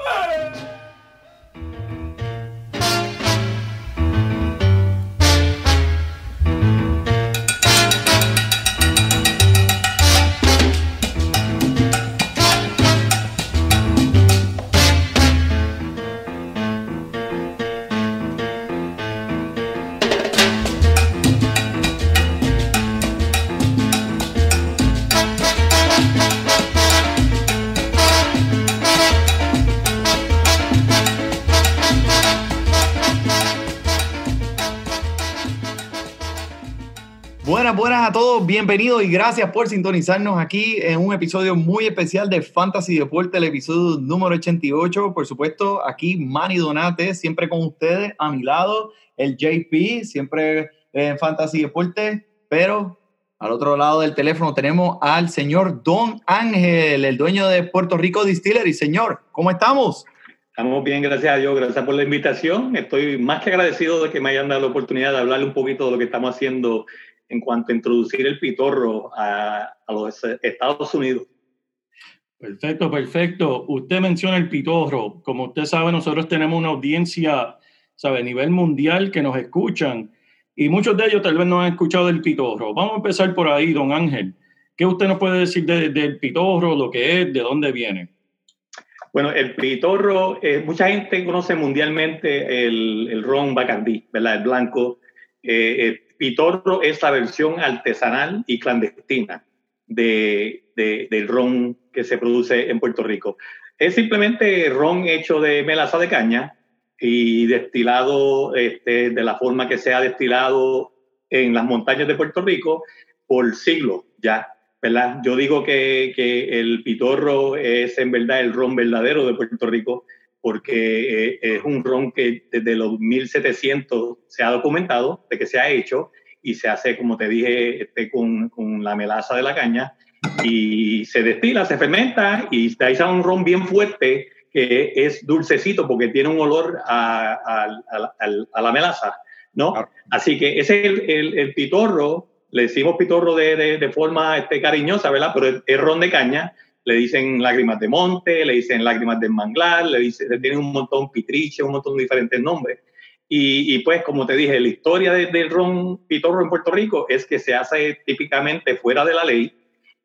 Ah! Buenas a todos, bienvenidos y gracias por sintonizarnos aquí en un episodio muy especial de Fantasy Deporte, el episodio número 88. Por supuesto, aquí Manny Donate, siempre con ustedes, a mi lado, el JP, siempre en Fantasy Deporte, pero al otro lado del teléfono tenemos al señor Don Ángel, el dueño de Puerto Rico Distillery. Señor, ¿cómo estamos? Estamos bien, gracias a Dios, gracias por la invitación. Estoy más que agradecido de que me hayan dado la oportunidad de hablarle un poquito de lo que estamos haciendo en cuanto a introducir el pitorro a, los Estados Unidos. Perfecto, perfecto. Usted menciona el pitorro. Como usted sabe, nosotros tenemos una audiencia, sabe, a nivel mundial que nos escuchan y muchos de ellos tal vez no han escuchado del pitorro. Vamos a empezar por ahí, don Ángel. ¿Qué usted nos puede decir del pitorro, lo que es, de dónde viene? Bueno, el pitorro, eh, mucha gente conoce mundialmente el, el ron Bacardí, ¿verdad? El blanco. Eh, eh Pitorro es la versión artesanal y clandestina de, del ron que se produce en Puerto Rico. Es simplemente ron hecho de melaza de caña y destilado este, de la forma que se ha destilado en las montañas de Puerto Rico por siglos ya. ¿verdad? Yo digo que, que el pitorro es en verdad el ron verdadero de Puerto Rico porque eh, es un ron que desde los 1700 se ha documentado de que se ha hecho y se hace, como te dije, este, con, con, la melaza de la caña y se destila, se fermenta y ahí sale un ron bien fuerte que es dulcecito porque tiene un olor a, a, a, la melaza, ¿no? Así que ese es el, el, el, pitorro, le decimos pitorro de, de, de forma este, cariñosa, ¿verdad? Pero es ron de caña le dicen lágrimas de monte, le dicen lágrimas de manglar, le, dicen, le tienen un montón pitriche, un montón de diferentes nombres. Y, y pues, como te dije, la historia del ron pitorro en Puerto Rico es que se hace típicamente fuera de la ley,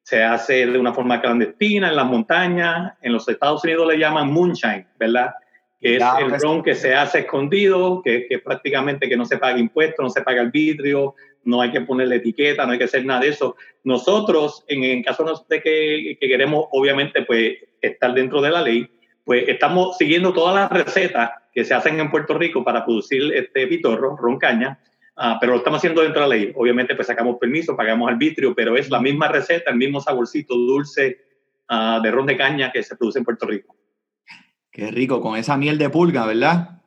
se hace de una forma clandestina en las montañas, en los Estados Unidos le llaman moonshine, ¿verdad? Que es el ron que se hace escondido, que, que prácticamente que no se paga impuestos, no se paga el vidrio, no hay que ponerle etiqueta, no hay que hacer nada de eso. Nosotros, en, en caso de que, que, queremos, obviamente, pues, estar dentro de la ley, pues estamos siguiendo todas las recetas que se hacen en Puerto Rico para producir este pitorro, roncaña, uh, pero lo estamos haciendo dentro de la ley. Obviamente, pues sacamos permiso, pagamos arbitrio, pero es la misma receta, el mismo saborcito dulce uh, de ron de caña que se produce en Puerto Rico. Qué rico, con esa miel de pulga, ¿verdad?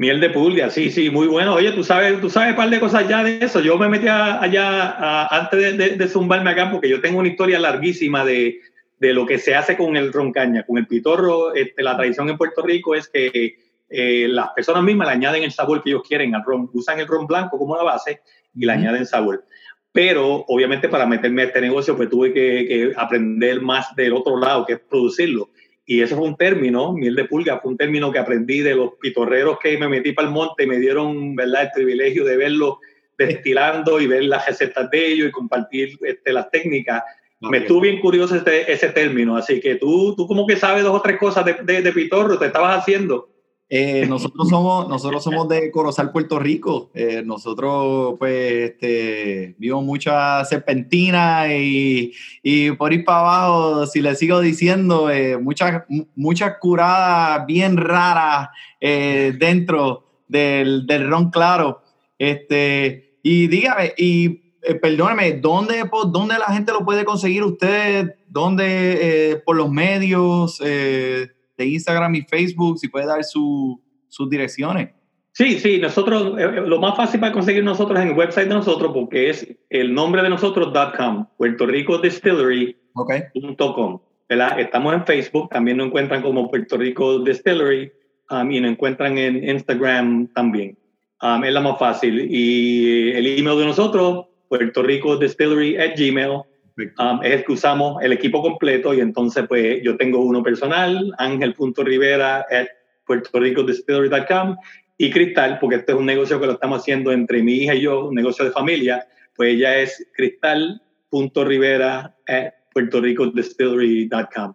Miel de pulga, sí, sí, muy bueno. Oye, tú sabes, tú sabes un par de cosas ya de eso. Yo me metí allá antes de, de, zumbarme acá porque yo tengo una historia larguísima de, de, lo que se hace con el roncaña, con el pitorro. Este, la tradición en Puerto Rico es que eh, las personas mismas le añaden el sabor que ellos quieren al ron. Usan el ron blanco como la base y le añaden sabor. Pero obviamente para meterme a este negocio pues tuve que, que aprender más del otro lado, que es producirlo. Y eso fue un término, miel de pulga, fue un término que aprendí de los pitorreros que me metí para el monte y me dieron ¿verdad? el privilegio de verlo destilando y ver las recetas de ellos y compartir este, las técnicas. Me estuvo bien curioso este, ese término, así que tú, tú como que sabes dos o tres cosas de, de, de pitorro, te estabas haciendo. Eh, nosotros, somos, nosotros somos de Corozal, Puerto Rico. Eh, nosotros, pues, este, vimos mucha serpentina y, por ir para abajo, si le sigo diciendo, eh, muchas, curadas bien raras dentro del, del, ron claro. Este, y dígame, y perdóneme, ¿dónde, ¿dónde la gente lo puede conseguir usted? ¿Dónde, por los medios? Este, Instagram y Facebook, si puede dar sus direcciones. Sí, sí, nosotros, eh, eh, lo más fácil para conseguir nosotros en el website de nosotros, porque es el nombre de nosotros.com, Puerto Rico Distillery.com. Estamos en Facebook, también nos encuentran como Puerto Rico Distillery um, y nos encuentran en Instagram también. Um, es la más fácil. Y el email de nosotros, Puerto Rico Distillery at Gmail, um, es el que usamos el equipo completo y entonces pues yo tengo uno personal, ángel.rivera at puertoricodistillery.com y Cristal, porque este es un negocio que lo estamos haciendo entre mi hija y yo, un negocio de familia, pues ella es cristal.rivera at puertoricodistillery.com.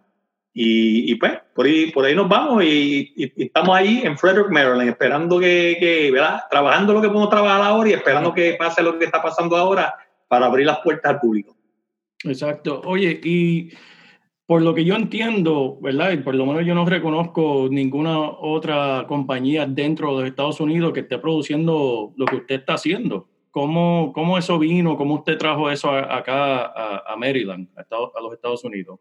Y, y, pues, por ahí, por ahí nos vamos y, estamos ahí en Frederick, Maryland, esperando que, que, ¿verdad? Trabajando lo que podemos trabajar ahora y esperando que pase lo que está pasando ahora para abrir las puertas al público. Exacto. Oye, y por lo que yo entiendo, ¿verdad? Y por lo menos yo no reconozco ninguna otra compañía dentro de Estados Unidos que esté produciendo lo que usted está haciendo. ¿Cómo, cómo eso vino? ¿Cómo usted trajo eso acá a, Maryland, a, a, los Estados Unidos?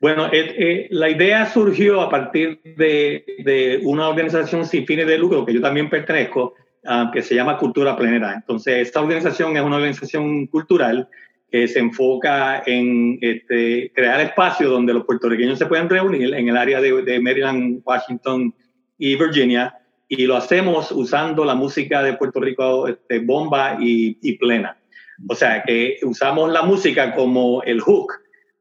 Bueno, eh, eh, la idea surgió a partir de, de, una organización sin fines de lucro que yo también pertenezco, uh, que se llama Cultura Plenera. Entonces, esta organización es una organización cultural que se enfoca en este, crear espacios donde los puertorriqueños se puedan reunir en el área de, Maryland, Washington y Virginia y lo hacemos usando la música de Puerto Rico, este, bomba y, plena. O sea, que usamos la música como el hook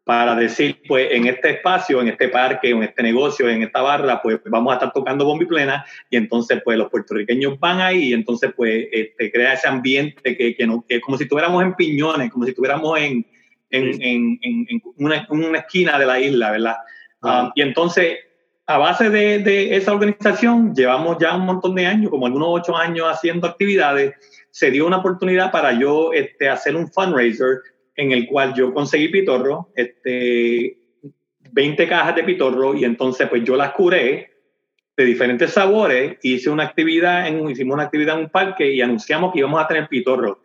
para decir, pues en este espacio, en este parque, en este negocio, en esta barra, pues vamos a estar tocando bomba y plena y entonces pues los puertorriqueños van ahí y entonces pues este, crea ese ambiente que, que, no, que como si estuviéramos en Piñones, como si estuviéramos en, en, en, en una, una, esquina de la isla, ¿verdad? Ah, y entonces a base de, esa organización, llevamos ya un montón de años, como algunos ocho años haciendo actividades, se dio una oportunidad para yo este, hacer un fundraiser en el cual yo conseguí pitorro, este, 20 cajas de pitorro, y entonces pues yo las curé de diferentes sabores, hice una actividad, en, hicimos una actividad en un parque y anunciamos que íbamos a tener pitorro.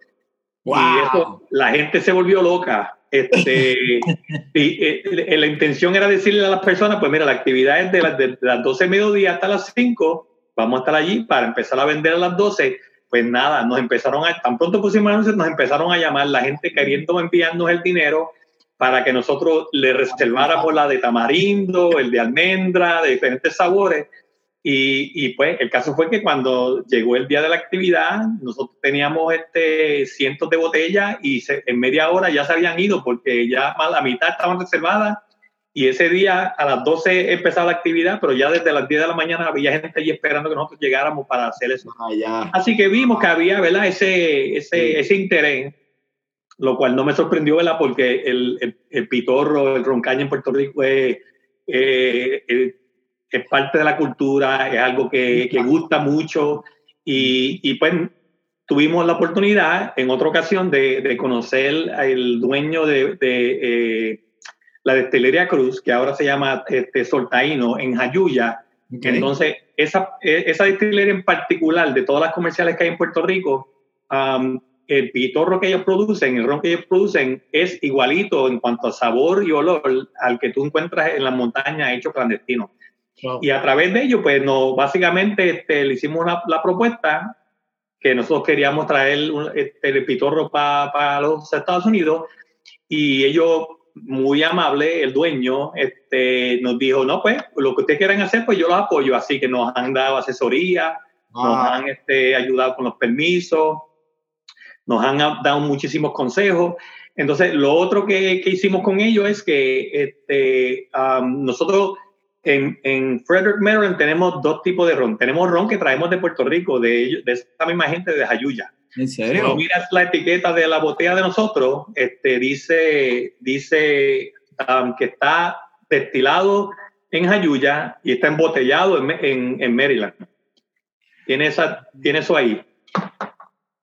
Y eso, la gente se volvió loca este, y, eh, la intención era decirle a las personas, pues mira, la actividad es de, de, las 12 de mediodía hasta las 5, vamos a estar allí para empezar a vender a las 12. Pues nada, nos empezaron a, tan pronto pusimos anuncios, nos empezaron a llamar la gente queriendo enviarnos el dinero para que nosotros le reserváramos la de tamarindo, el de almendra, de diferentes sabores. Y, y, pues el caso fue que cuando llegó el día de la actividad, nosotros teníamos este, cientos de botellas y en media hora ya se habían ido porque ya más la mitad estaban reservadas y ese día a las 12 empezaba la actividad, pero ya desde las 10 de la mañana había gente allí esperando que nosotros llegáramos para hacer eso. Ah, Así que vimos que había ¿verdad? Ese, ese, ese interés, lo cual no me sorprendió ¿verdad? porque el, el, pitorro, el roncaña en Puerto Rico es... Eh, es parte de la cultura, es algo que, que gusta mucho y, y, pues tuvimos la oportunidad en otra ocasión de, de conocer al dueño de, de eh, la destilería Cruz, que ahora se llama este, Soltaíno, en Jayuya. Entonces, esa, e, esa destilería en particular, de todas las comerciales que hay en Puerto Rico, el pitorro que ellos producen, el ron que ellos producen, es igualito en cuanto a sabor y olor al que tú encuentras en las montañas hecho clandestino. Y a través de ello, pues no, básicamente este, le hicimos la propuesta que nosotros queríamos traer este, el pitorro para los Estados Unidos y ellos, muy amable, el dueño, este, nos dijo, no, pues lo que ustedes quieran hacer, pues yo los apoyo. Así que nos han dado asesoría, nos han este, ayudado con los permisos, nos han dado muchísimos consejos. Entonces, lo otro que, que hicimos con ellos es que este, nosotros en, en, Frederick, Maryland tenemos dos tipos de ron. Tenemos ron que traemos de Puerto Rico, de, de esa misma gente de Jayuya. ¿En serio? Si miras la etiqueta de la botella de nosotros, este, dice, dice um, que está destilado en Jayuya y está embotellado en, en, en Maryland. Tiene, esa, tiene eso ahí.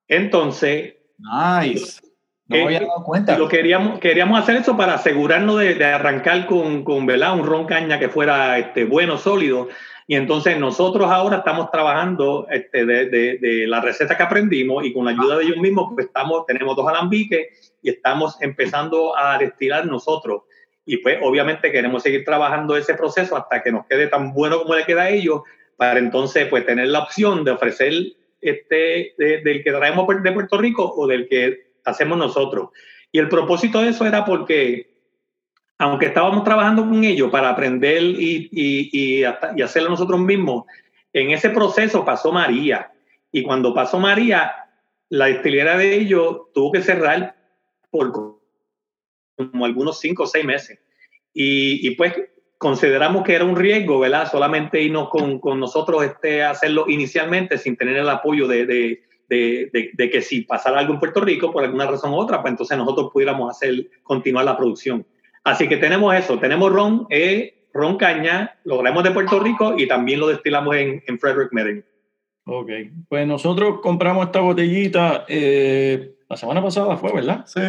Entonces, nice. No me había dado cuenta. Lo queríamos, queríamos hacer eso para asegurarnos de, de arrancar con, con ¿verdad? un ron caña que fuera este, bueno, sólido. Y entonces nosotros ahora estamos trabajando este, de, de, la receta que aprendimos y con la ayuda de ellos mismos, pues estamos, tenemos dos alambiques y estamos empezando a destilar nosotros. y pues obviamente queremos seguir trabajando ese proceso hasta que nos quede tan bueno como le queda a ellos, para entonces pues tener la opción de ofrecer este, del que traemos de Puerto Rico o del que hacemos nosotros. Y el propósito de eso era porque, aunque estábamos trabajando con ellos para aprender y, y, y, hacerlo nosotros mismos, en ese proceso pasó María. Y cuando pasó María, la destilería de ellos tuvo que cerrar por como algunos cinco o seis meses. Y, y, pues consideramos que era un riesgo, ¿verdad? Solamente irnos con, con nosotros este, hacerlo inicialmente sin tener el apoyo de, de, de, de, que si pasara algo en Puerto Rico, por alguna razón u otra, pues entonces nosotros pudiéramos hacer, continuar la producción. Así que tenemos eso, tenemos ron, eh, ron caña, lo traemos de Puerto Rico y también lo destilamos en, en Frederick Merrill. Ok, pues nosotros compramos esta botellita eh, la semana pasada, fue, ¿verdad? Sí,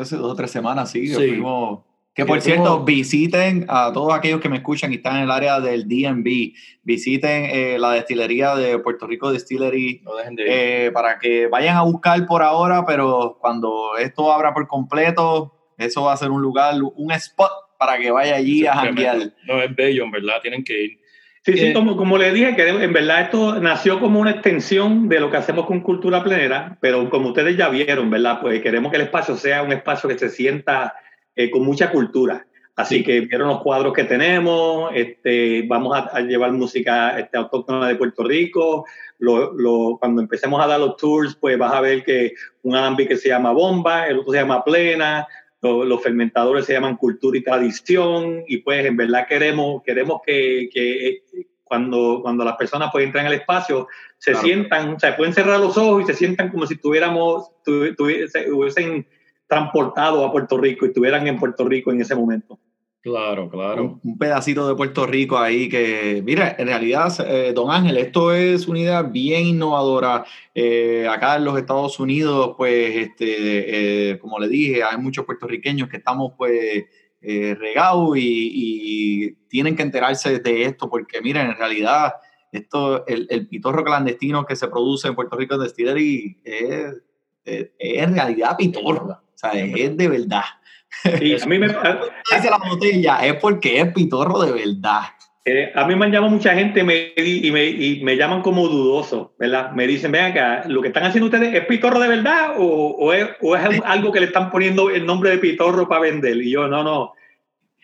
hace dos o tres semanas, sí. sí. Fuimos, que por cierto, visiten a todos aquellos que me escuchan y están en el área del DMV, visiten eh, la destilería de Puerto Rico Distillery no de eh, para que vayan a buscar por ahora, pero cuando esto abra por completo, eso va a ser un lugar, un spot para que vaya allí a janguear. No, es bello, en verdad, tienen que ir. Sí, sí, como, como le dije, que en verdad esto nació como una extensión de lo que hacemos con Cultura Plenera, pero como ustedes ya vieron, ¿verdad? Pues queremos que el espacio sea un espacio que se sienta eh, con mucha cultura. Así sí. que vieron los cuadros que tenemos, este, vamos a, a llevar música este, autóctona de Puerto Rico. Lo, lo, cuando empecemos a dar los tours, pues vas a ver que un alambique se llama Bomba, el otro se llama Plena, los, los, fermentadores se llaman cultura y tradición y pues en verdad queremos, queremos que, que cuando, cuando las personas pues entran al espacio se claro. sientan, o sea, pueden cerrar los ojos y se sientan como si tuviéramos, tu, tuviese, hubiesen transportado a Puerto Rico y estuvieran en Puerto Rico en ese momento. Claro, claro. Un, un, pedacito de Puerto Rico ahí que, mira, en realidad, eh, don Ángel, esto es una idea bien innovadora. Eh, acá en los Estados Unidos, pues, este, eh, como le dije, hay muchos puertorriqueños que estamos, pues, regados y, y, tienen que enterarse de esto porque, miren, en realidad, esto, el, el pitorro clandestino que se produce en Puerto Rico de Distillery es, es, es en realidad pitorro. O sea, es de verdad. A mí me dice la botella es porque es pitorro de verdad. Eh, a mí me han llamado mucha gente me, y, me, y me llaman como dudoso, ¿verdad? Me dicen, ven acá, ¿lo que están haciendo ustedes es pitorro de verdad o, o, es, o es algo que le están poniendo el nombre de pitorro para vender? Y yo, no, no,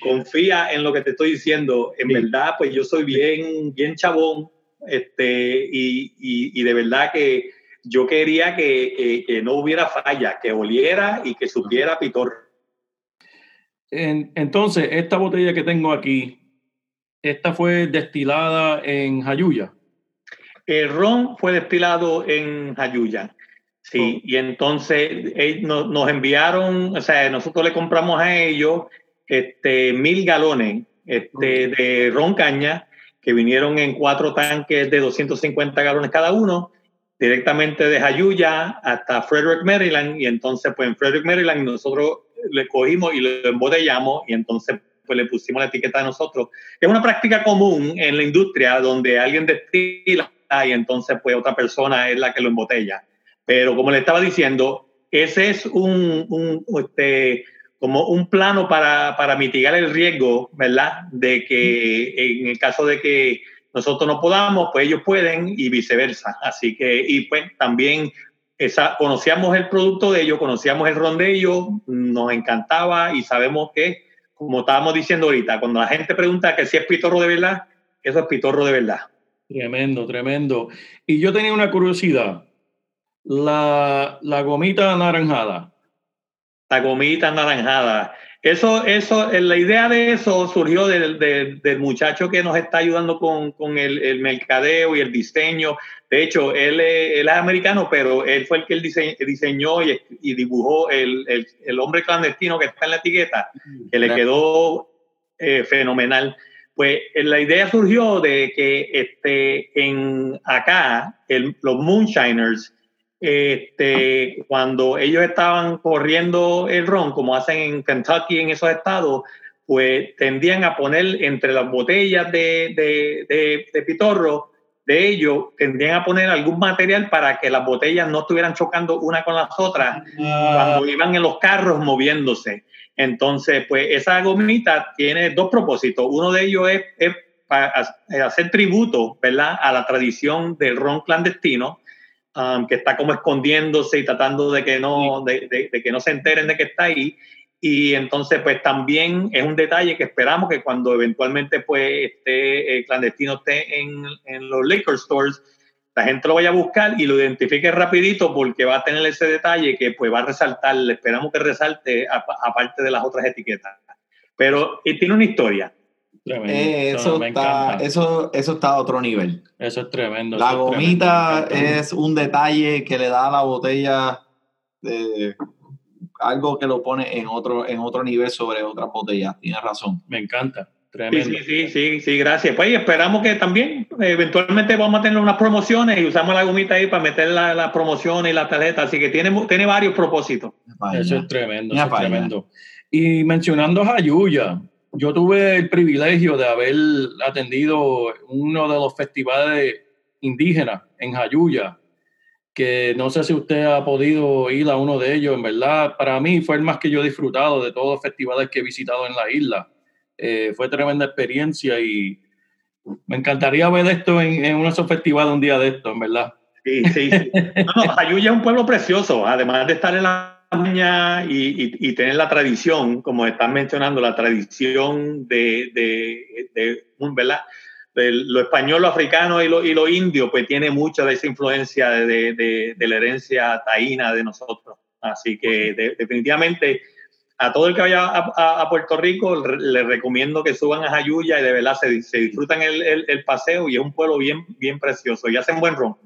confía en lo que te estoy diciendo. En sí. verdad, pues yo soy bien, bien chabón este, y, y, y de verdad que yo quería que, que, que, no hubiera falla, que oliera y que supiera pitorro. En, entonces, esta botella que tengo aquí, esta fue destilada en Jayuya. El ron fue destilado en Jayuya. Sí, oh. y entonces eh, nos, nos, enviaron, o sea, nosotros le compramos a ellos este, mil galones este, de ron caña que vinieron en cuatro tanques de 250 galones cada uno, directamente de Jayuya hasta Frederick, Maryland, y entonces pues en Frederick, Maryland nosotros le cogimos y lo embotellamos y entonces pues le pusimos la etiqueta de nosotros. Es una práctica común en la industria donde alguien destila y entonces pues otra persona es la que lo embotella. Pero como le estaba diciendo, ese es un, un este, como un plano para, para, mitigar el riesgo, ¿verdad? De que en el caso de que nosotros no podamos, pues ellos pueden y viceversa. Así que, y pues también esa, conocíamos el producto de ellos, conocíamos el ron de ellos, nos encantaba y sabemos que, como estábamos diciendo ahorita, cuando la gente pregunta que si es pitorro de verdad, eso es pitorro de verdad. Tremendo, tremendo. Y yo tenía una curiosidad. La, la gomita anaranjada. La gomita anaranjada. Eso, eso, la idea de eso surgió del, del, del muchacho que nos está ayudando con, con el, el, mercadeo y el diseño. De hecho, él, él, es americano, pero él fue el que él diseñó y, y dibujó el, el, el, hombre clandestino que está en la etiqueta, que le quedó eh, fenomenal. Pues eh, la idea surgió de que este, en acá, los Moonshiners, este, cuando ellos estaban corriendo el ron, como hacen en Kentucky, en esos estados, pues tendían a poner entre las botellas de, de, de, de pitorro de ellos tendrían a poner algún material para que las botellas no estuvieran chocando una con las otras cuando iban en los carros moviéndose. Entonces, pues esa gomita tiene dos propósitos. Uno de ellos es, para hacer tributo, ¿verdad?, a la tradición del ron clandestino, um, que está como escondiéndose y tratando de que no, de, de, que no se enteren de que está ahí. Y entonces, pues también es un detalle que esperamos que cuando eventualmente pues esté eh, clandestino esté en, en, los liquor stores, la gente lo vaya a buscar y lo identifique rapidito porque va a tener ese detalle que pues va a resaltar, esperamos que resalte aparte de las otras etiquetas. Pero y tiene una historia. Eh, eso, está, eso, eso está a otro nivel. Eso es tremendo. La gomita es, un detalle que le da a la botella de algo que lo pone en otro, en otro nivel sobre otras botellas. Tienes razón. Me encanta. Sí, sí, sí, sí, gracias. Pues esperamos que también eventualmente vamos a tener unas promociones y usamos la gomita ahí para meter la, la promoción y la tarjeta. Así que tiene, tiene varios propósitos. Eso es tremendo, eso es tremendo. Y mencionando a Jayuya, yo tuve el privilegio de haber atendido uno de los festivales indígenas en Jayuya, que no sé si usted ha podido ir a uno de ellos, en verdad, para mí fue el más que yo he disfrutado de todos los festivales que he visitado en la isla. Eh, fue tremenda experiencia y me encantaría ver esto en, en uno de esos festivales un día de esto, en verdad. Sí, sí, sí. No, Jayuya es un pueblo precioso, además de estar en la y, y, tener la tradición, como están mencionando, la tradición de, de, de ¿verdad? lo español, lo africano y lo, y lo indio, pues tiene mucha de esa influencia de, de, la herencia taína de nosotros. Así que definitivamente a todo el que vaya a, Puerto Rico le recomiendo que suban a Jayuya y de verdad se, se disfrutan el, el, paseo y es un pueblo bien, bien precioso y hacen buen ron.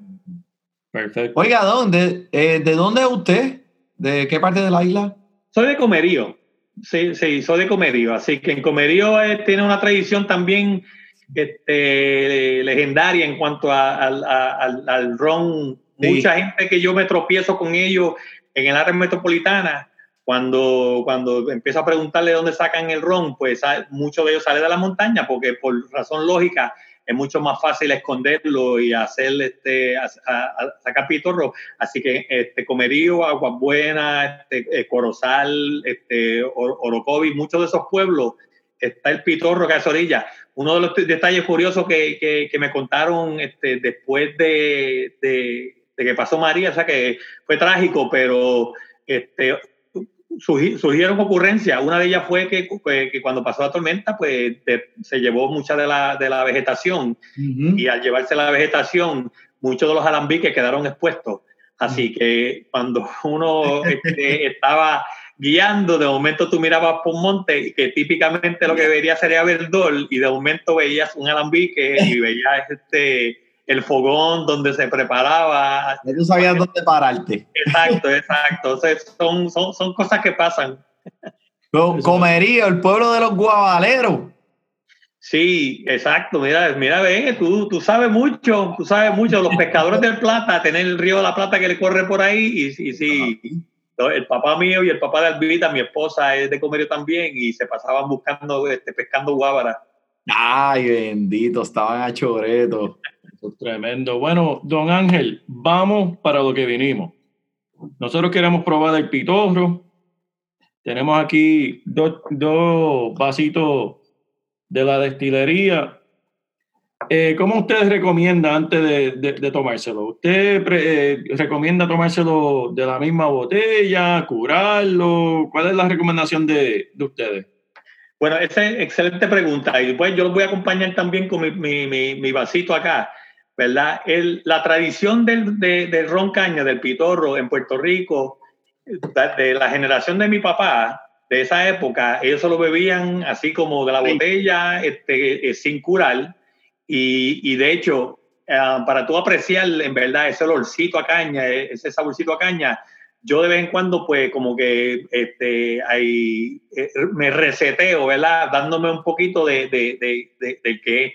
Perfecto. Oiga, ¿dónde, eh, ¿de dónde es usted? ¿De qué parte de la isla? Soy de Comerío. Sí, sí, soy de Comerío. Así que en Comerío eh, tiene una tradición también este, legendaria en cuanto al, ron. Mucha gente que yo me tropiezo con ellos en el área metropolitana, cuando, cuando empiezo a preguntarle dónde sacan el ron, pues muchos de ellos salen de la montaña, porque por razón lógica es mucho más fácil esconderlo y hacer este, sacar pitorro. Así que este, Comerío, Aguas Buenas, este, eh, Corozal, este, Orocovi, muchos de esos pueblos está el pitorro que es orilla. Uno de los detalles curiosos que, que, me contaron este, después de, de, de, que pasó María, o sea que fue trágico, pero este, surgieron ocurrencias. Una de ellas fue que, que, cuando pasó la tormenta, pues se llevó mucha de la, de la vegetación y al llevarse la vegetación, muchos de los alambiques quedaron expuestos. Así que cuando uno este, estaba guiando, de momento tú mirabas por un monte que típicamente lo que verías sería verdol y de momento veías un alambique y veías este el fogón donde se preparaba. Ya tú sabías dónde pararte. Exacto, exacto. son, son, son cosas que pasan. Comerío, el pueblo de los guavaleros. Sí, exacto. Mira, mira, ve, tú, tú sabes mucho, tú sabes mucho. Los pescadores del Plata, tener el río de la Plata que le corre por ahí, y, y sí, el papá mío y el papá de Albita, mi esposa, es de Comerío también, y se pasaban buscando, este, pescando guávaras. Ay, bendito, estaban a choreto tremendo. Bueno, don Ángel, vamos para lo que vinimos. Nosotros queremos probar el pitorro. Tenemos aquí dos, dos vasitos de la destilería. Eh, ¿Cómo usted recomienda antes de, de, tomárselo? ¿Usted eh, recomienda tomárselo de la misma botella, curarlo? ¿Cuál es la recomendación de, de ustedes? Bueno, esa es excelente pregunta. Y pues yo los voy a acompañar también con mi, mi, mi, mi vasito acá. ¿Verdad? El, la tradición del, de, ron caña, del pitorro en Puerto Rico, de la generación de mi papá, de esa época, ellos solo bebían así como de la botella, este, eh, sin curar. Y, y de hecho, eh, para tú apreciar en verdad ese olorcito a caña, e, ese saborcito a caña, yo de vez en cuando, pues, como que este, ahí, eh, me reseteo, ¿verdad? Dándome un poquito de, de, de, de que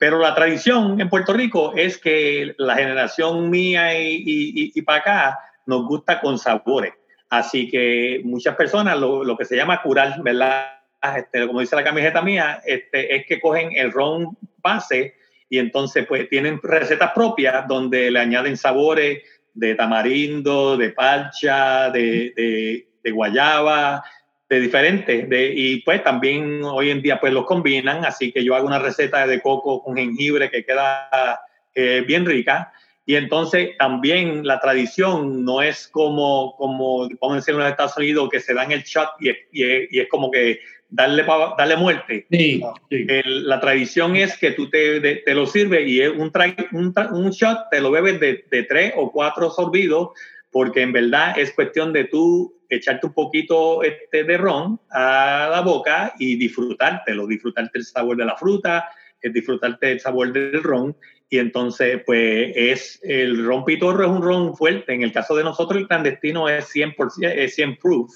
pero la tradición en Puerto Rico es que la generación mía y, y, y, para acá nos gusta con sabores. Así que muchas personas lo, lo que se llama curar, ¿verdad? Este, como dice la camiseta mía, este, es que cogen el ron base y entonces pues tienen recetas propias donde le añaden sabores de tamarindo, de parcha, de, de, de guayaba, de diferentes. De, y pues también hoy en día pues los combinan, así que yo hago una receta de coco con jengibre que queda eh, bien rica. Y entonces también la tradición no es como, como vamos a decir en los Estados Unidos, que se dan el shot y, y, y es como que darle, darle muerte. Sí, sí. El, la tradición es que tú te, de, te lo sirves y es un, tra, un, un, shot, te lo bebes de, de, tres o cuatro sorbidos, porque en verdad es cuestión de tú echarte un poquito este, de ron a la boca y disfrutártelo, disfrutarte el sabor de la fruta, disfrutarte el sabor del ron. Y entonces, pues, es el ron pitorro es un ron fuerte. En el caso de nosotros, el clandestino es 100%, es 100 proof.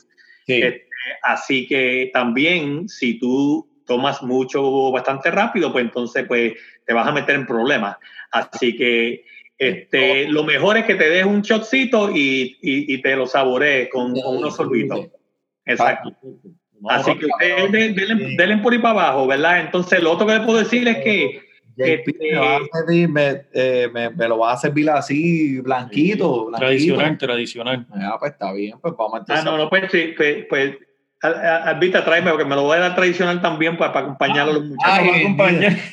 Sí. Este, así que también, si tú tomas mucho bastante rápido, pues entonces, pues, te vas a meter en problemas. Así que este, lo mejor es que te des un shotcito y, y, y te lo saborees con, con unos sorbitos. Exacto. Así que ustedes denle, denle por ahí para abajo, ¿verdad? Entonces, lo otro que le puedo decir es que. Este, me, servir, me, eh, me, me, lo va a servir así, blanquito. blanquito. Tradicional, tradicional. Ah, pues está bien, pues vamos a Ah, no, no, pues sí, pues. pues Albita, tráeme, porque me lo voy a dar tradicional también para, para acompañarlo a los muchachos.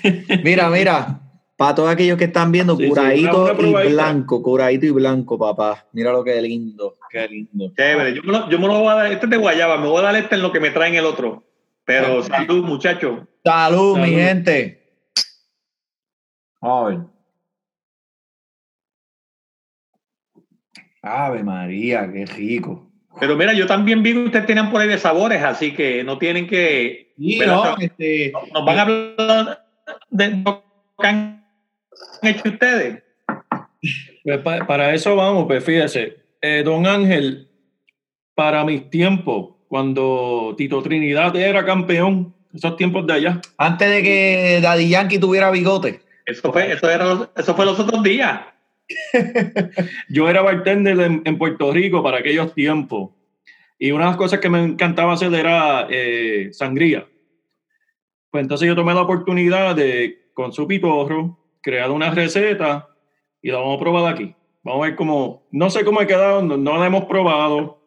Ay, mira, mira, para todos aquellos que están viendo, sí, curadito sí, y blanco, curadito y blanco, papá. Mira lo que lindo, qué lindo. Chévere, yo me, lo, yo me lo voy a dar, este es de guayaba, me voy a dar este en lo que me traen el otro. Pero salud, muchachos. Salud, salud, mi gente. A ver. Ave María, qué rico. Pero mira, yo también vi que ustedes tenían por ahí de sabores, así que no tienen que. Sí, no, este, nos van a hablar de han hecho ustedes. Pues para eso vamos, pues fíjese, eh, don Ángel, para mis tiempos, cuando Tito Trinidad era campeón, esos tiempos de allá. Antes de que Daddy Yankee tuviera bigote. Eso fue, eso era, eso fue los otros días. Yo era bartender en, en, Puerto Rico para aquellos tiempos. Y una de las cosas que me encantaba hacer era eh, sangría. Pues entonces yo tomé la oportunidad de, con su pitorro, crear una receta y la vamos a probar aquí. Vamos a ver cómo, no sé cómo ha quedado, no, no la hemos probado.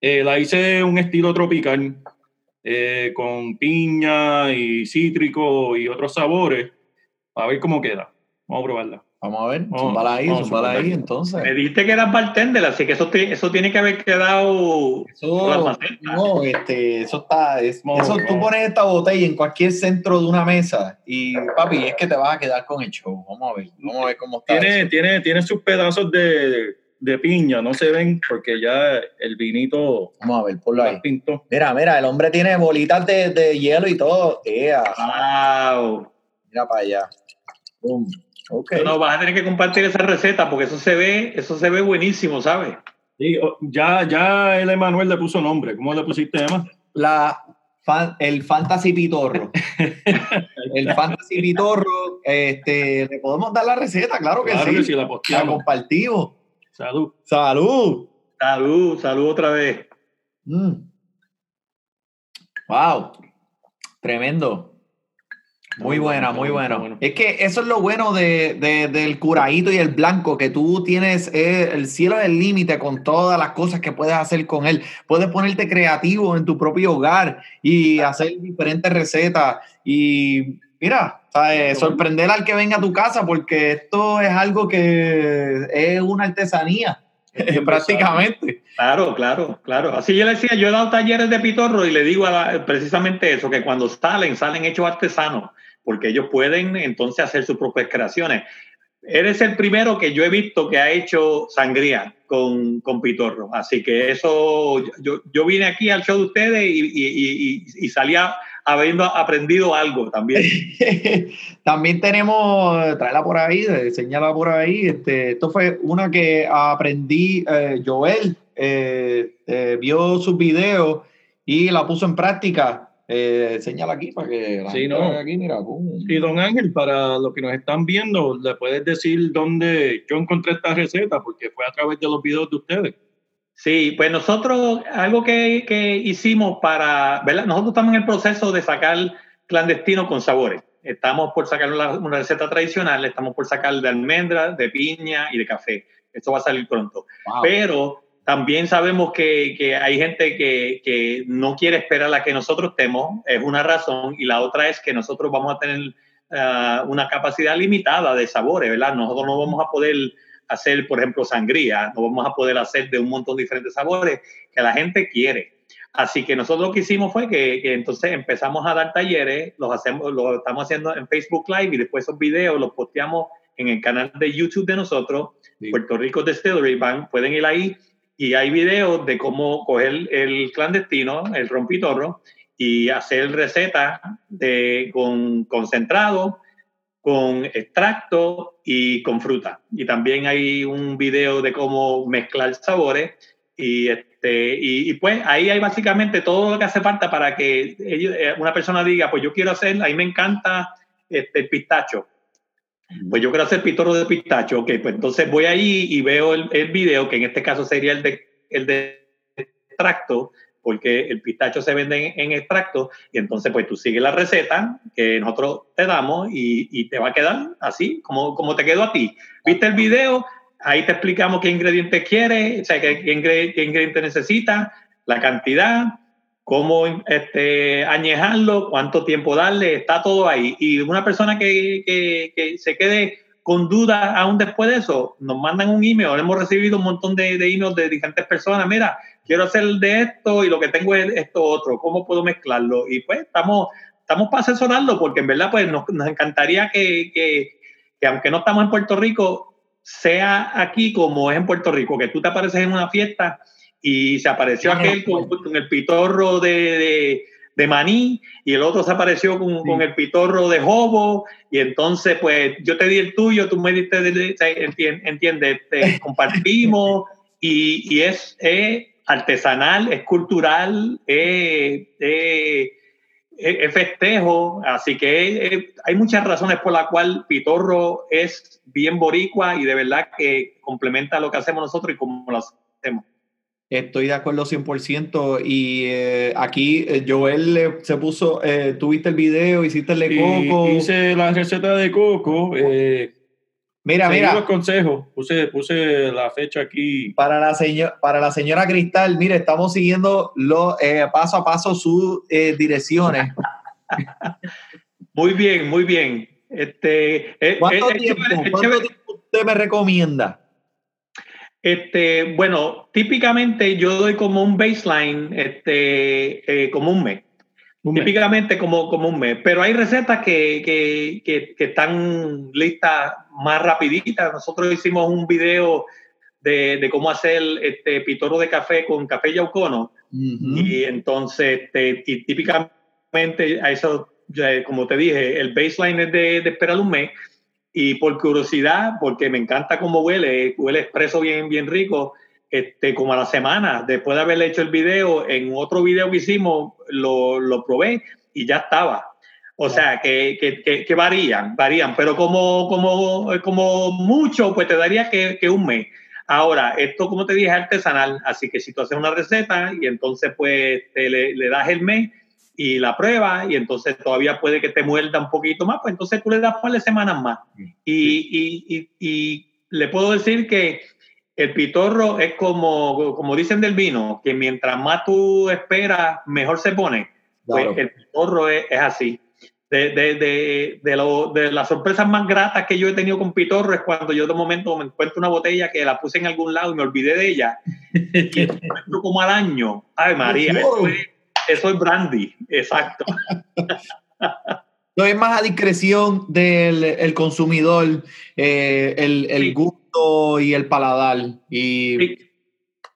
Eh, la hice un estilo tropical, eh, con piña y cítrico y otros sabores. A ver cómo queda. Vamos a probarla. Vamos a ver, zumbala ahí, zumbala ahí, entonces. Me dijiste que eras bartender, así que eso, eso tiene que haber quedado. Eso, no, este, eso está. Es, no, eso, no. Tú pones esta botella en cualquier centro de una mesa y, papi, es que te vas a quedar con el show. Vamos a ver, vamos a ver cómo está. Tiene, eso. tiene, tiene sus pedazos de, de, piña, no se ven porque ya el vinito. Vamos a ver, por ahí. Pinto. Mira, mira, el hombre tiene bolitas de, de hielo y todo. Yeah. ¡Wow! Mira para allá. Boom. Okay. No, vas a tener que compartir esa receta porque eso se ve, eso se ve buenísimo, ¿sabes? Sí, ya, ya el Emanuel le puso nombre. ¿Cómo le pusiste, Emma? La, fan, el Fantasy Pitorro. el Fantasy Pitorro, este, le podemos dar la receta, claro que claro sí. Que sí la, la compartimos. Salud. Salud. Salud, salud otra vez. Mm. Wow. Tremendo. Muy buena, muy bueno. bueno. Es que eso es lo bueno de, de, del curadito y el blanco, que tú tienes eh, el cielo del límite con todas las cosas que puedes hacer con él. Puedes ponerte creativo en tu propio hogar y hacer diferentes recetas. Y mira, ¿sabes? sorprender al que venga a tu casa, porque esto es algo que es una artesanía. prácticamente. Claro, claro, claro. Así yo le decía, yo he dado talleres de pitorro y le digo la, precisamente eso, que cuando salen, salen hechos artesanos, porque ellos pueden entonces hacer sus propias creaciones. Eres el primero que yo he visto que ha hecho sangría con, con pitorro. Así que eso, yo, yo vine aquí al show de ustedes y, y, y, y salía habiendo aprendido algo también. también tenemos, tráela por ahí, señala por ahí. Este, esto fue una que aprendí, eh, Joel eh, eh, vio sus videos y la puso en práctica. Eh, señala aquí para que la sí, no. aquí, mira, boom. Y don Ángel, para los que nos están viendo, le puedes decir dónde yo encontré esta receta, porque fue a través de los videos de ustedes. Sí, pues nosotros, algo que, que hicimos para, ¿verdad? Nosotros estamos en el proceso de sacar clandestino con sabores. Estamos por sacar una, receta tradicional, estamos por sacar de almendra, de piña y de café. Esto va a salir pronto. Pero también sabemos que, que hay gente que, que, no quiere esperar a que nosotros estemos, es una razón, y la otra es que nosotros vamos a tener ah, una capacidad limitada de sabores, ¿verdad? Nosotros no vamos a poder hacer, por ejemplo, sangría, no vamos a poder hacer de un montón de diferentes sabores que la gente quiere. Así que nosotros lo que hicimos fue que, entonces empezamos a dar talleres, los hacemos, lo estamos haciendo en Facebook Live y después esos videos los posteamos en el canal de YouTube de nosotros, Puerto Rico Distillery Bank. Pueden ir ahí y hay videos de cómo coger el clandestino, el rompitorro, y hacer recetas con concentrado, con extracto y con fruta. Y también hay un video de cómo mezclar sabores y este, y, pues ahí hay básicamente todo lo que hace falta para que eh, una persona diga, pues yo quiero hacer, a mí me encanta este, el pistacho. Pues yo quiero hacer pitorro de pistacho, ok, pues entonces voy ahí y veo el, el video, que en este caso sería el de, el de extracto, porque el pistacho se vende en, extracto, y entonces pues tú sigues la receta que nosotros te damos y, y te va a quedar así, como, como te quedó a ti. ¿Viste el video? ahí te explicamos qué ingredientes quiere, o sea, qué, qué, ingredientes necesita, la cantidad, cómo este, añejarlo, cuánto tiempo darle, está todo ahí. Y una persona que, que, se quede con dudas aún después de eso, nos mandan un email, hemos recibido un montón de, de emails de diferentes personas, mira, quiero hacer de esto y lo que tengo es esto otro, ¿cómo puedo mezclarlo? Y pues estamos, estamos para asesorarlo porque en verdad pues nos, nos encantaría que, que, que aunque no estamos en Puerto Rico, sea aquí como es en Puerto Rico, que tú te apareces en una fiesta y se apareció aquel con, el pitorro de, de, maní y el otro se apareció con, con, el pitorro de jobo y entonces pues yo te di el tuyo, tú me diste, entiendes, te compartimos y, y es, artesanal, es cultural, es, es, festejo, así que hay muchas razones por las cuales Pitorro es bien boricua y de verdad que complementa lo que hacemos nosotros y cómo lo hacemos. Estoy de acuerdo 100% y eh, aquí eh, Joel se puso, eh, tuviste el video, hiciste el de coco. Hice la receta de coco. Mira, mira. los consejos, puse, puse la fecha aquí. Para la, señora, para la señora Cristal, mire, estamos siguiendo lo, eh, paso a paso sus eh, direcciones. muy bien, muy bien. Este, eh, ¿Cuánto, tiempo, ¿cuánto tiempo usted me recomienda? Este, bueno, típicamente yo doy como un baseline, este, como un mes. Típicamente como, como un mes, pero hay recetas que, que, que, están listas más rapiditas. Nosotros hicimos un video de, de, cómo hacer este pitorro de café con café yaucono. Y entonces este, típicamente a eso, como te dije, el baseline es de, de, esperar un mes y por curiosidad, porque me encanta cómo huele, huele expreso bien, bien rico, este, como a la semana, después de haber hecho el video, en otro video que hicimos, lo, lo probé y ya estaba. O sea, que, que, que, varían, varían, pero como, como, como mucho, pues te daría que, que, un mes. Ahora, esto, como te dije, es artesanal, así que si tú haces una receta y entonces pues te le, le das el mes y la prueba y entonces todavía puede que te muerda un poquito más, pues entonces tú le das par de semanas más. Y, y, y, y le puedo decir que el pitorro es como, como dicen del vino, que mientras más tú esperas, mejor se pone. Pues el pitorro es, así. De, de, de, de, lo, de, las sorpresas más gratas que yo he tenido con pitorro es cuando yo de momento me encuentro una botella que la puse en algún lado y me olvidé de ella. y encuentro como al año. Ay, María, eso es, brandy, exacto. No es más a discreción del el consumidor, eh, el, el gusto y el paladar. Y,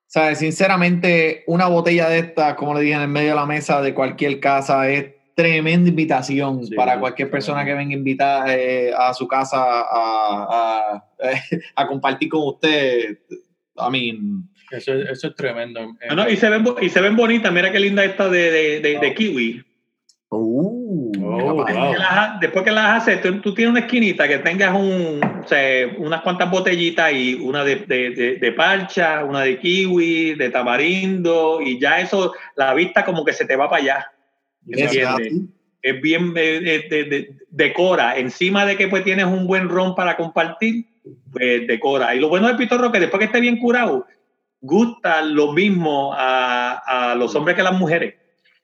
¿sabes? Sinceramente, una botella de esta, como le dije, en el medio de la mesa de cualquier casa es tremenda invitación para cualquier persona que venga invitada eh, a su casa a, a, compartir con usted. I mean, eso, eso es tremendo. y, se ven, y se ven bonitas. Mira qué linda esta de, de, de, kiwi. Uh, oh, después que las haces, tú, tienes una esquinita que tengas un, unas cuantas botellitas y una de, de, de, parcha, una de kiwi, de tamarindo, y ya eso, la vista como que se te va para allá. es bien de, decora. Encima de que pues tienes un buen ron para compartir, pues decora. Y lo bueno del pitorro que después que esté bien curado, gusta lo mismo a, a los hombres que a las mujeres.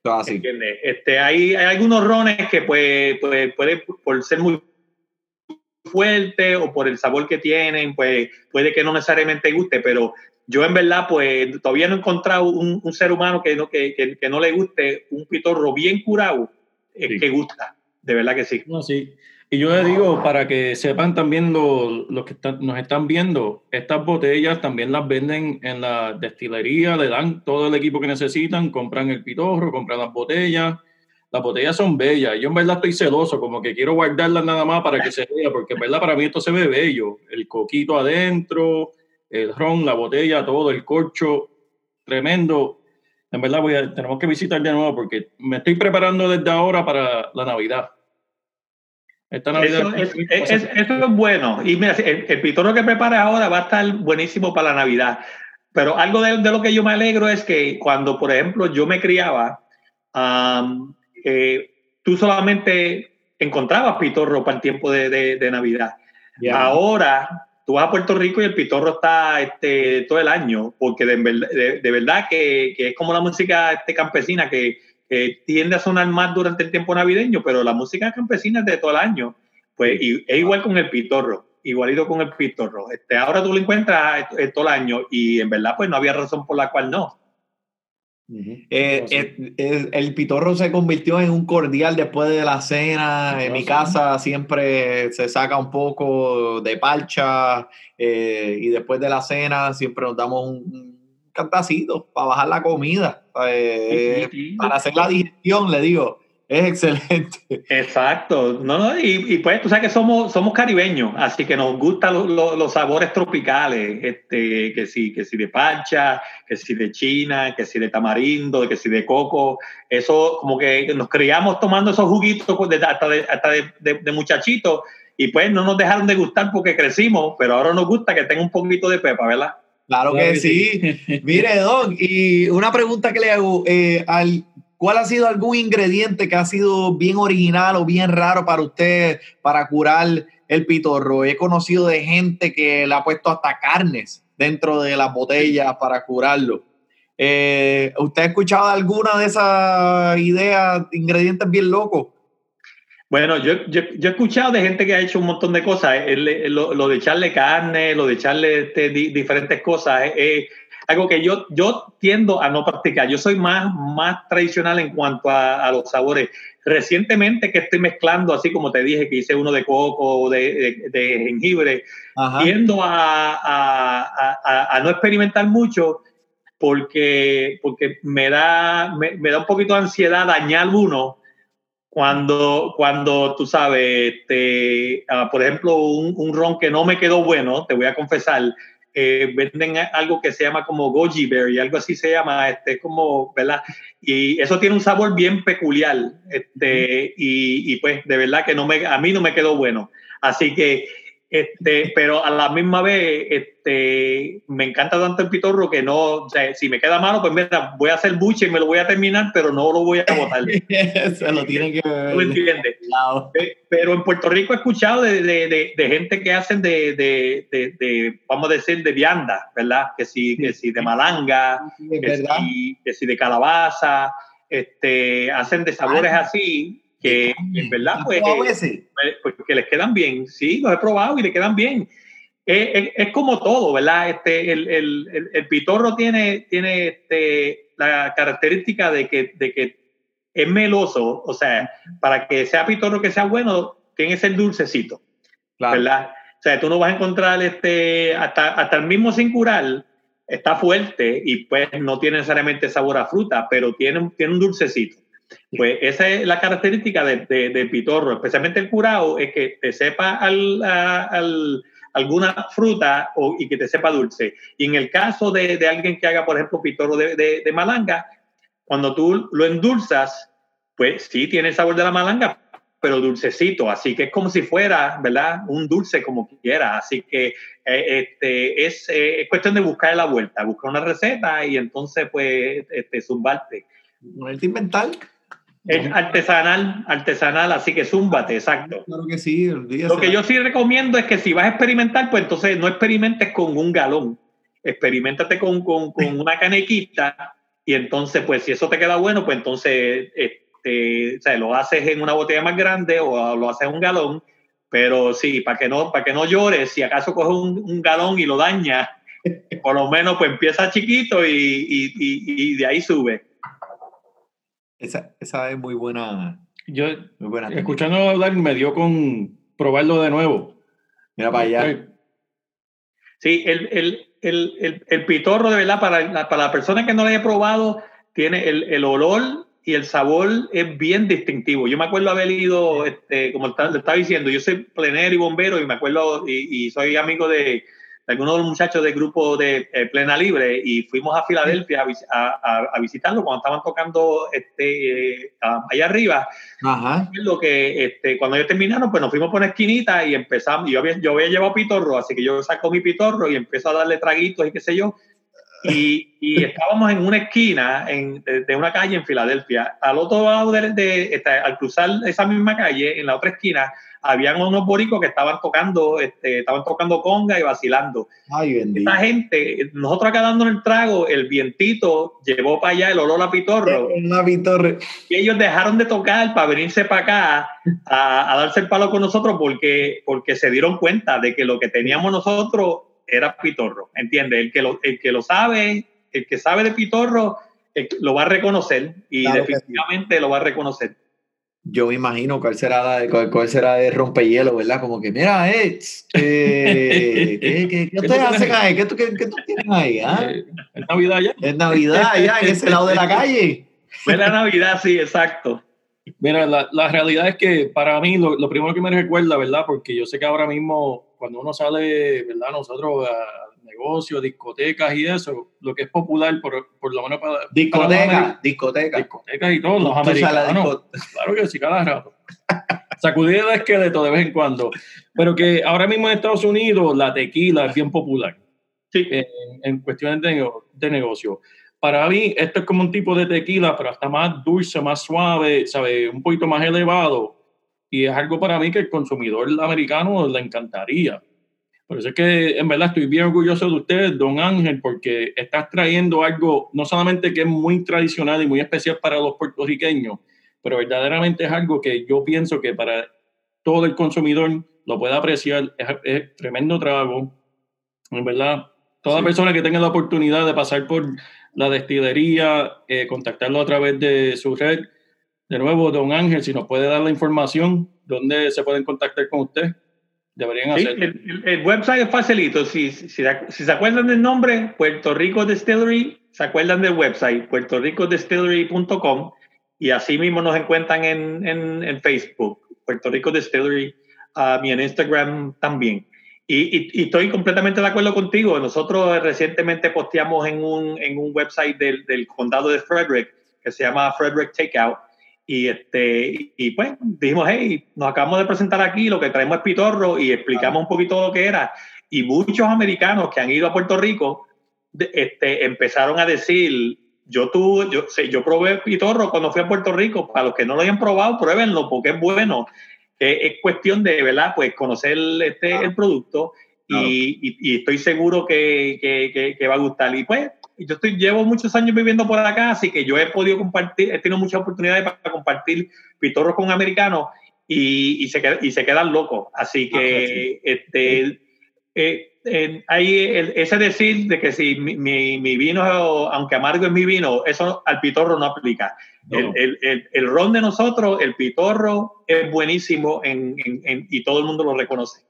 Así. Este, hay, hay, algunos rones que pues, pues, puede, por ser muy fuerte o por el sabor que tienen, pues puede que no necesariamente guste, pero yo en verdad pues todavía no he encontrado un, un ser humano que no, que, que, que, no le guste un pitorro bien curado sí. que gusta, de verdad que sí. No, sí. Y yo les digo, para que sepan también los, que nos están viendo, estas botellas también las venden en la destilería, le dan todo el equipo que necesitan, compran el pitorro, compran las botellas. Las botellas son bellas. Yo en verdad estoy celoso, como que quiero guardarlas nada más para que se vea, porque en verdad para mí esto se ve bello. El coquito adentro, el ron, la botella, todo, el corcho, tremendo. En verdad voy a, tenemos que visitar de nuevo porque me estoy preparando desde ahora para la Navidad. Esta Navidad eso, es, es, eso es bueno. Y mira, el, el pitorro que preparas ahora va a estar buenísimo para la Navidad. Pero algo de, de, lo que yo me alegro es que cuando, por ejemplo, yo me criaba, um, eh, tú solamente encontrabas pitorro para el tiempo de, de, de Navidad. Yeah. Ahora tú vas a Puerto Rico y el pitorro está este, todo el año, porque de, de, de verdad que, que, es como la música este, campesina que, que, tiende a sonar más durante el tiempo navideño, pero la música campesina es de todo el año. Pues y, es igual con el pitorro, igualito con el pitorro. Este, ahora tú lo encuentras todo el año y en verdad pues no había razón por la cual no. Uh -huh. eh, eh, eh, el pitorro se convirtió en un cordial después de la cena. En mi casa siempre se saca un poco de parcha eh, y después de la cena siempre nos damos un, un cantacito para bajar la comida, eh, para hacer la digestión, le digo. Es excelente. Exacto. No, no, y, y, pues tú sabes que somos, somos caribeños, así que nos gustan los, sabores tropicales, este, que si, que si de pancha, que si de china, que si de tamarindo, que si de coco. Eso como que nos criamos tomando esos juguitos pues, de, hasta, de, hasta de, de, de muchachitos y pues no nos dejaron de gustar porque crecimos, pero ahora nos gusta que tenga un poquito de pepa, ¿verdad? Claro que sí. Mire, Don, y una pregunta que le hago eh, al ¿Cuál ha sido algún ingrediente que ha sido bien original o bien raro para usted para curar el pitorro? He conocido de gente que le ha puesto hasta carnes dentro de las botellas para curarlo. Eh, ¿Usted ha escuchado alguna de esas ideas, ingredientes bien locos? Bueno, yo, yo, yo, he escuchado de gente que ha hecho un montón de cosas. El, lo, lo, de echarle carne, lo de echarle este, di, diferentes cosas. Eh, algo que yo, yo tiendo a no practicar. Yo soy más, más tradicional en cuanto a, a los sabores. Recientemente que estoy mezclando, así como te dije, que hice uno de coco, de, de, de jengibre, Ajá. tiendo a, a, a, no experimentar mucho porque, porque me, da, me, me, da un poquito de ansiedad dañar uno cuando, cuando tú sabes, este, uh, por ejemplo, un, un ron que no me quedó bueno, te voy a confesar, eh, venden algo que se llama como goji berry, algo así se llama, este, como, ¿verdad? Y eso tiene un sabor bien peculiar, este, y, y, pues de verdad que no me, a mí no me quedó bueno. Así que este, pero a la misma vez, este, me encanta tanto el pitorro que no, o sea, si me queda malo, pues mira, voy a hacer buche y me lo voy a terminar, pero no lo voy a botar. Se lo tienen que ver. ¿Tú entiendes? Claro. Pero en Puerto Rico he escuchado de, de, de, de gente que hacen de, de, vamos a decir, de vianda, ¿verdad? Que si, que si de malanga, sí, que, si, que si de calabaza, este, hacen de sabores Ay. así que en verdad pues, eh, pues, que les quedan bien. Sí, los he probado y le quedan bien. Es, es, es como todo, ¿verdad? Este, el, el, el, el, pitorro tiene, tiene este, la característica de que, de que es meloso, o sea, para que sea pitorro que sea bueno, tiene que ser dulcecito, claro. ¿verdad? O sea, tú no vas a encontrar este, hasta, hasta el mismo sin curar, está fuerte y pues no tiene necesariamente sabor a fruta, pero tiene, tiene un dulcecito. Pues esa es la característica de, de pitorro, especialmente el curado, es que te sepa al, al, alguna fruta o, y que te sepa dulce. Y en el caso de, de alguien que haga, por ejemplo, pitorro de, malanga, cuando tú lo endulzas, pues sí tiene el sabor de la malanga, pero dulcecito, así que es como si fuera, ¿verdad? Un dulce como quiera, así que eh, este, es, eh, es, cuestión de buscar la vuelta, buscar una receta y entonces pues este, zumbarte. ¿No es inventar? Es artesanal, artesanal, así que zúmbate, exacto. Claro que sí. Lo que yo sí recomiendo es que si vas a experimentar, pues entonces no experimentes con un galón, experimentate con, con, con una canequita y entonces, pues si eso te queda bueno, pues entonces este, o sea, lo haces en una botella más grande o lo haces en un galón, pero sí, para que no, para que no llores, si acaso coges un, un galón y lo dañas, por lo menos pues empieza chiquito y, y, y, y de ahí sube. Esa, esa es muy buena. Yo, muy buena escuchando hablar, me dio con probarlo de nuevo. Mira para allá. Sí, el, el, el, el, pitorro, de verdad, para la, para la persona que no lo haya probado, tiene el, el olor y el sabor es bien distintivo. Yo me acuerdo haber ido, este, como le estaba diciendo, yo soy plenero y bombero y me acuerdo, y, y soy amigo de, algunos de los muchachos del grupo de eh, Plena Libre y fuimos a Filadelfia a, a, a, visitarlo cuando estaban tocando este, eh, allá arriba. Ajá. Lo que este, cuando ellos terminaron, pues nos fuimos por una esquinita y empezamos. Yo había, yo había llevado pitorro, así que yo saco mi pitorro y empiezo a darle traguitos y qué sé yo. Y, y estábamos en una esquina en, de, de, una calle en Filadelfia. Al otro lado de, de, de, al cruzar esa misma calle, en la otra esquina, habían unos boricos que estaban tocando, este, estaban tocando conga y vacilando. Ay, bendito. Esta gente, nosotros acá dando el trago, el vientito llevó para allá el olor a pitorro. Una pitorro. Y ellos dejaron de tocar para venirse para acá a, a, darse el palo con nosotros porque, porque se dieron cuenta de que lo que teníamos nosotros era pitorro, ¿entiendes? El que lo, el que lo sabe, el que sabe de pitorro, lo va a reconocer y claro definitivamente sí. lo va a reconocer yo me imagino cuál será de, cuál, cuál será de rompehielo, ¿verdad? Como que, mira, eh, eh ¿qué, qué, qué ustedes hacen ahí? ¿Qué tú, qué, qué tú tienes ahí? ¿ah? Es Navidad ya. Es Navidad ya, en ese lado de la calle. Es la Navidad, sí, exacto. Mira, la, la realidad es que para mí lo, lo, primero que me recuerda, ¿verdad? Porque yo sé que ahora mismo, cuando uno sale, ¿verdad? Nosotros a negocios, discotecas y eso, lo que es popular, por, por lo menos para. Discoteca, discoteca. Discotecas y todo, los americanos. Claro que sí, cada rato. Sacudir el esqueleto de vez en cuando. Pero que ahora mismo en Estados Unidos la tequila es bien popular. Sí. En, en cuestiones de, de negocio para mí esto es como un tipo de tequila, pero hasta más dulce, más suave, ¿sabe? Un poquito más elevado. Y es algo para mí que el consumidor americano le encantaría. Por eso es que en verdad estoy bien orgulloso de usted, don Ángel, porque estás trayendo algo no solamente que es muy tradicional y muy especial para los puertorriqueños, pero verdaderamente es algo que yo pienso que para todo el consumidor lo puede apreciar. Es, es tremendo trago. En verdad, toda sí. persona que tenga la oportunidad de pasar por la destilería, eh, contactarlo a través de su red. De nuevo, don Ángel, si nos puede dar la información, ¿dónde se pueden contactar con usted? Deberían sí, hacerlo. El, el, website es facilito. Si, si, si, se acuerdan del nombre, Puerto Rico Distillery, se acuerdan del website, puertoricodistillery.com y así mismo nos encuentran en, en, en Facebook, Puerto Rico Distillery, um, y en Instagram también. Y, y, y, estoy completamente de acuerdo contigo. Nosotros recientemente posteamos en un, en un website del, del condado de Frederick que se llama Frederick Takeout. Y, este, y pues dijimos, hey, nos acabamos de presentar aquí, lo que traemos es pitorro y explicamos un poquito lo que era. Y muchos americanos que han ido a Puerto Rico este, empezaron a decir, yo tuve, yo, yo probé pitorro cuando fui a Puerto Rico, para los que no lo hayan probado, pruébenlo porque es bueno eh, es cuestión de, ¿verdad? Pues conocer este, el producto claro. y, y, y, estoy seguro que, que, que, que, va a gustar. Y pues, yo estoy, llevo muchos años viviendo por acá, así que yo he podido compartir, he tenido muchas oportunidades para compartir pitorros con americanos y, y, se, y se quedan locos. Así que, ah, sí. este, eh, eh, hay el, ese decir de que si mi, mi, mi, vino, aunque amargo es mi vino, eso al pitorro no aplica. No. El, el, el, el, ron de nosotros, el pitorro, es buenísimo en, en, en, y todo el mundo lo reconoce.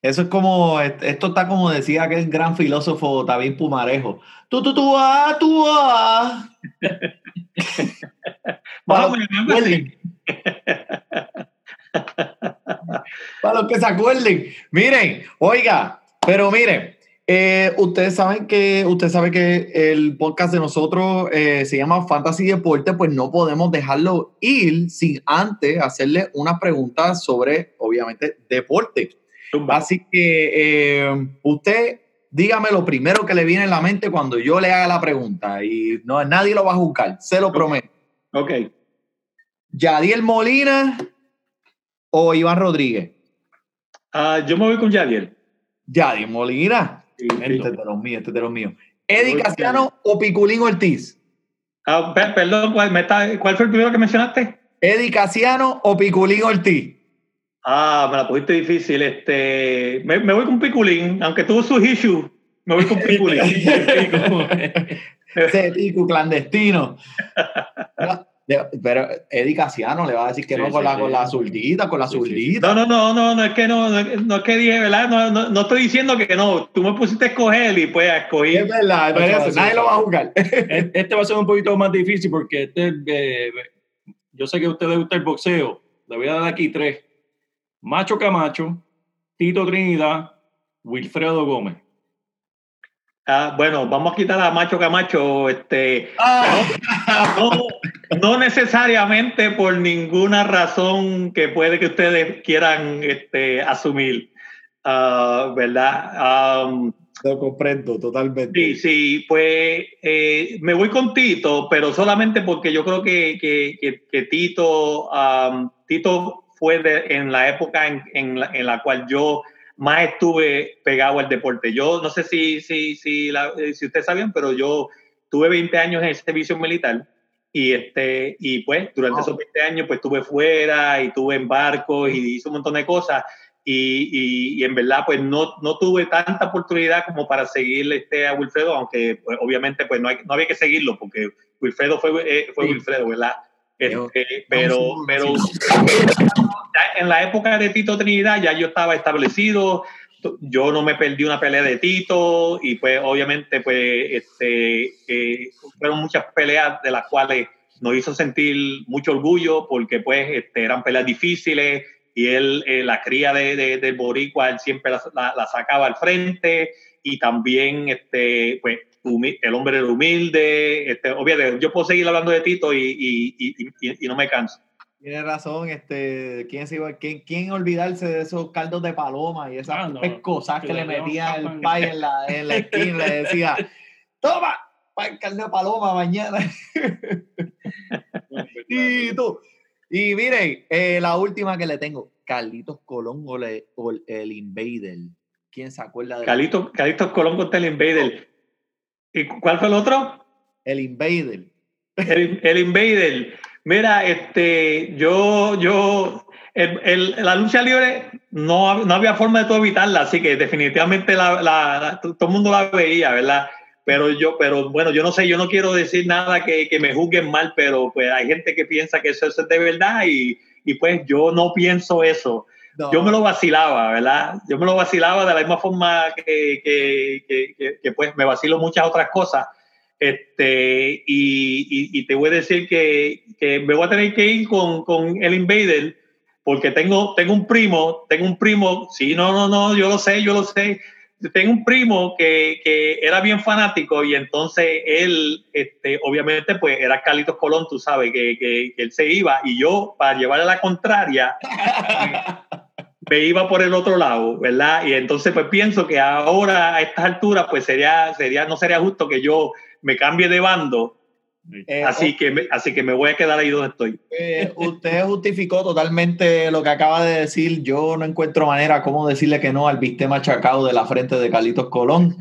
Eso es como, esto está como decía aquel gran filósofo David Pumarejo. Tú, tú, tú, ah, tú, ah. Para, los Para los que se acuerden. Miren, oiga, pero miren, eh, ustedes saben que usted sabe que el podcast de nosotros eh, se llama Fantasy Deporte, pues no podemos dejarlo ir sin antes hacerle unas preguntas sobre, obviamente, deporte. Así que eh, usted dígame lo primero que le viene en la mente cuando yo le haga la pregunta y no nadie lo va a juzgar, se lo prometo. Ok. ¿Yadiel Molina o Iván Rodríguez? Ah, yo me voy con Yadiel. Yadiel Molina. Este es de los míos, este es de los míos. ¿Eddie Casiano o Piculín Ortiz? Ah, perdón, ¿cuál, ¿cuál fue el primero que mencionaste? ¿Eddie Casiano o Piculín Ortiz? Ah, me la pusiste difícil. Este, me, me voy con Piculín, aunque tuvo sus issues. Me voy con Piculín. Ese pico clandestino. Pero Eddie Casiano le va a decir que no con, la, con la zurdita, con la zurdita. No, no, no, no, no es que no, no, es que dije, ¿verdad? No, no, no, estoy diciendo que no. Tú me pusiste a escoger y pues a escoger. Es verdad, pero nadie lo va a jugar. Este va a ser un poquito más difícil porque este, eh, yo sé que a usted le gusta el boxeo. Le voy a dar aquí tres. Macho Camacho, Tito Trinidad, Wilfredo Gómez. Ah, bueno, vamos a quitar a Macho Camacho, este, ah. no, necesariamente por ninguna razón que puede que ustedes quieran este, asumir, uh, ¿verdad? Um, Lo comprendo totalmente. Sí, sí, pues eh, me voy con Tito, pero solamente porque yo creo que, que, que, Tito, um, Tito fue en la época en, en, la, en la cual yo más estuve pegado al deporte. Yo no sé si, si, si, eh, si ustedes sabían, pero yo tuve 20 años en el servicio militar y, este, y pues durante esos 20 años pues estuve fuera y estuve en barcos y hice un montón de cosas y, y, en verdad pues no, no tuve tanta oportunidad como para seguirle este a Wilfredo, aunque pues, obviamente pues no, hay, no había que seguirlo porque Wilfredo fue, eh, fue Wilfredo, ¿verdad? Este, pero, pero en la época de Tito Trinidad ya yo estaba establecido, yo no me perdí una pelea de Tito y pues obviamente pues este, eh, fueron muchas peleas de las cuales nos hizo sentir mucho orgullo porque pues este, eran peleas difíciles y él, eh, la cría de, de, del boricua, él siempre la, la, sacaba al frente y también este, pues el hombre era humilde, este, obviamente, yo puedo seguir hablando de Tito y, y, y, y no me canso. Tiene razón, este, ¿quién, se iba, quién, quién olvidarse de esos caldos de paloma y esas ah, cosas que, le metía el pai en la, en la esquina, le decía, toma, el caldo de paloma mañana. y tú, y miren, eh, la última que le tengo, Carlitos Colón o, el Invader. ¿Quién se acuerda de Carlitos, Carlitos Colón contra el Invader. ¿Y cuál fue el otro? El Invader. El, Invader. Mira, este, yo, yo, el, la lucha libre no, no había forma de todo evitarla, así que definitivamente la, la, todo el mundo la veía, ¿verdad? Pero yo, pero bueno, yo no sé, yo no quiero decir nada que, que me juzguen mal, pero pues hay gente que piensa que eso, es de verdad y, y pues yo no pienso eso. Yo me lo vacilaba, ¿verdad? Yo me lo vacilaba de la misma forma que, que, que, pues me vacilo muchas otras cosas. Este, y, y, te voy a decir que, que, me voy a tener que ir con, con, el Invader, porque tengo, tengo un primo, tengo un primo, sí, no, no, no, yo lo sé, yo lo sé. Tengo un primo que, que era bien fanático y entonces él, este, obviamente, pues era Carlitos Colón, tú sabes, que, que, él se iba y yo, para llevarle la contraria, me iba por el otro lado, ¿verdad? Y entonces pues pienso que ahora a estas alturas pues sería, sería, no sería justo que yo me cambie de bando. Eh, así, que me, así que me voy a quedar ahí donde estoy. Eh, usted justificó totalmente lo que acaba de decir. Yo no encuentro manera cómo decirle que no al viste machacado de la frente de Carlitos Colón,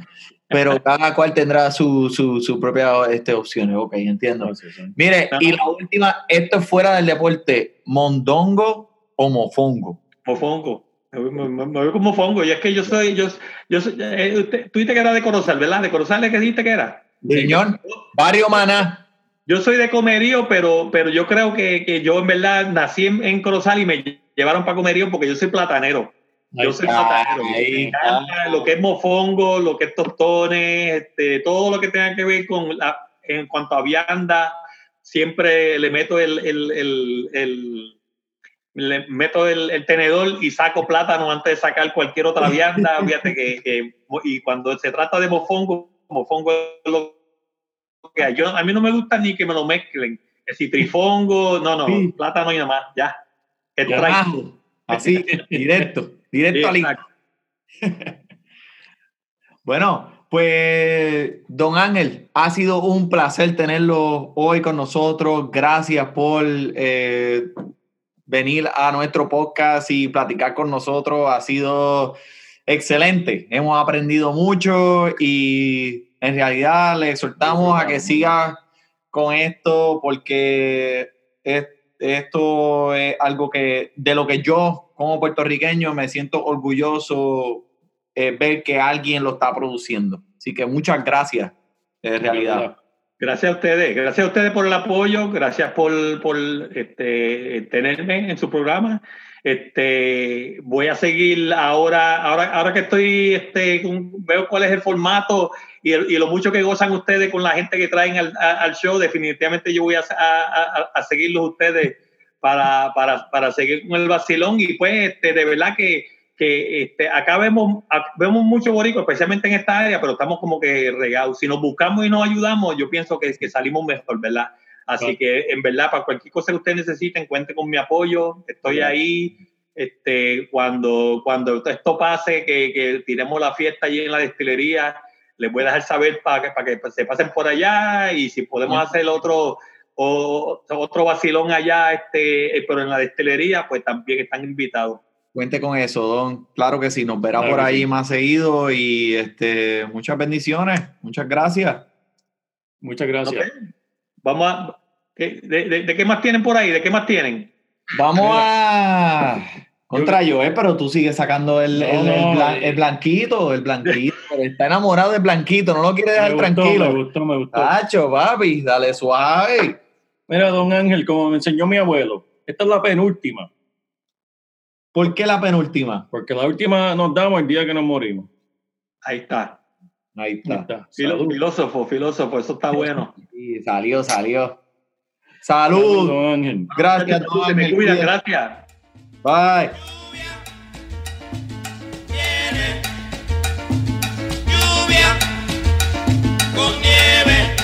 pero cada cual tendrá su, su, su propia este, opciones. Ok, entiendo. Mire, y la última, esto es fuera del deporte, ¿mondongo o mofongo? Mofongo. Me, veo como mofongo. Y es que yo soy, yo, yo soy, eh, tú dijiste que era de Corozal, ¿verdad? ¿De Corozal es que dijiste que era? Señor, Barrio Maná. Yo soy de Comerío, pero, pero yo creo que, que yo en verdad nací en, en, Corozal y me llevaron para Comerío porque yo soy platanero. Yo soy platanero. lo que es mofongo, lo que es tostones, este, todo lo que tenga que ver con la, en cuanto a vianda, siempre le meto el, el, el, el le meto el, tenedor y saco plátano antes de sacar cualquier otra vianda. Fíjate que, y cuando se trata de mofongo, mofongo es lo que hay. Yo, a mí no me gusta ni que me lo mezclen. Si trifongo, no, no, plátano y nada más, ya. Así, directo, directo al bueno, pues, don Ángel, ha sido un placer tenerlo hoy con nosotros. Gracias por eh, venir a nuestro podcast y platicar con nosotros. Ha sido excelente. Hemos aprendido mucho y en realidad le exhortamos a que siga con esto porque esto es algo que de lo que yo como puertorriqueño me siento orgulloso eh, ver que alguien lo está produciendo. Así que muchas gracias, en realidad. Gracias a ustedes, gracias a ustedes por el apoyo, gracias por, por este, tenerme en su programa. Este, voy a seguir ahora, ahora, ahora que estoy, este, veo cuál es el formato y, y, lo mucho que gozan ustedes con la gente que traen al, al show. Definitivamente yo voy a, a, a seguirlos ustedes para, para, para, seguir con el vacilón y pues este, de verdad que que este, acá vemos, vemos mucho boricua, especialmente en esta área, pero estamos como que regados. Si nos buscamos y nos ayudamos, yo pienso que, que salimos mejor, ¿verdad? Así que, en verdad, para cualquier cosa que ustedes necesiten, cuente con mi apoyo. Estoy ahí. Este, cuando, cuando esto pase, que, que tiremos la fiesta allí en la destilería, les voy a dejar saber para que, para que se pasen por allá y si podemos hacer otro, o, otro vacilón allá, este, pero en la destilería, pues también están invitados. Cuente con eso, Don. Claro que sí, nos verá por ahí más seguido y este, muchas bendiciones, muchas gracias. Muchas gracias. Vamos a. De, qué más tienen por ahí? ¿De qué más tienen? Vamos a. Contra yo, eh, pero tú sigues sacando el, el, blanquito, el blanquito. Está enamorado del blanquito, no lo quiere dejar tranquilo. Me gustó, me gustó. Tacho, papi, dale suave. Mira, don Ángel, como me enseñó mi abuelo, esta es la penúltima. ¿Por qué la penúltima? Porque la última nos damos el día que nos morimos. Ahí está. Ahí está. Filósofo, filósofo, eso está bueno. Sí, salió, salió. Salud. Salud Ángel. Gracias, Salud, Ángel. me cuida, gracias. Bye. Lluvia, lluvia con nieve.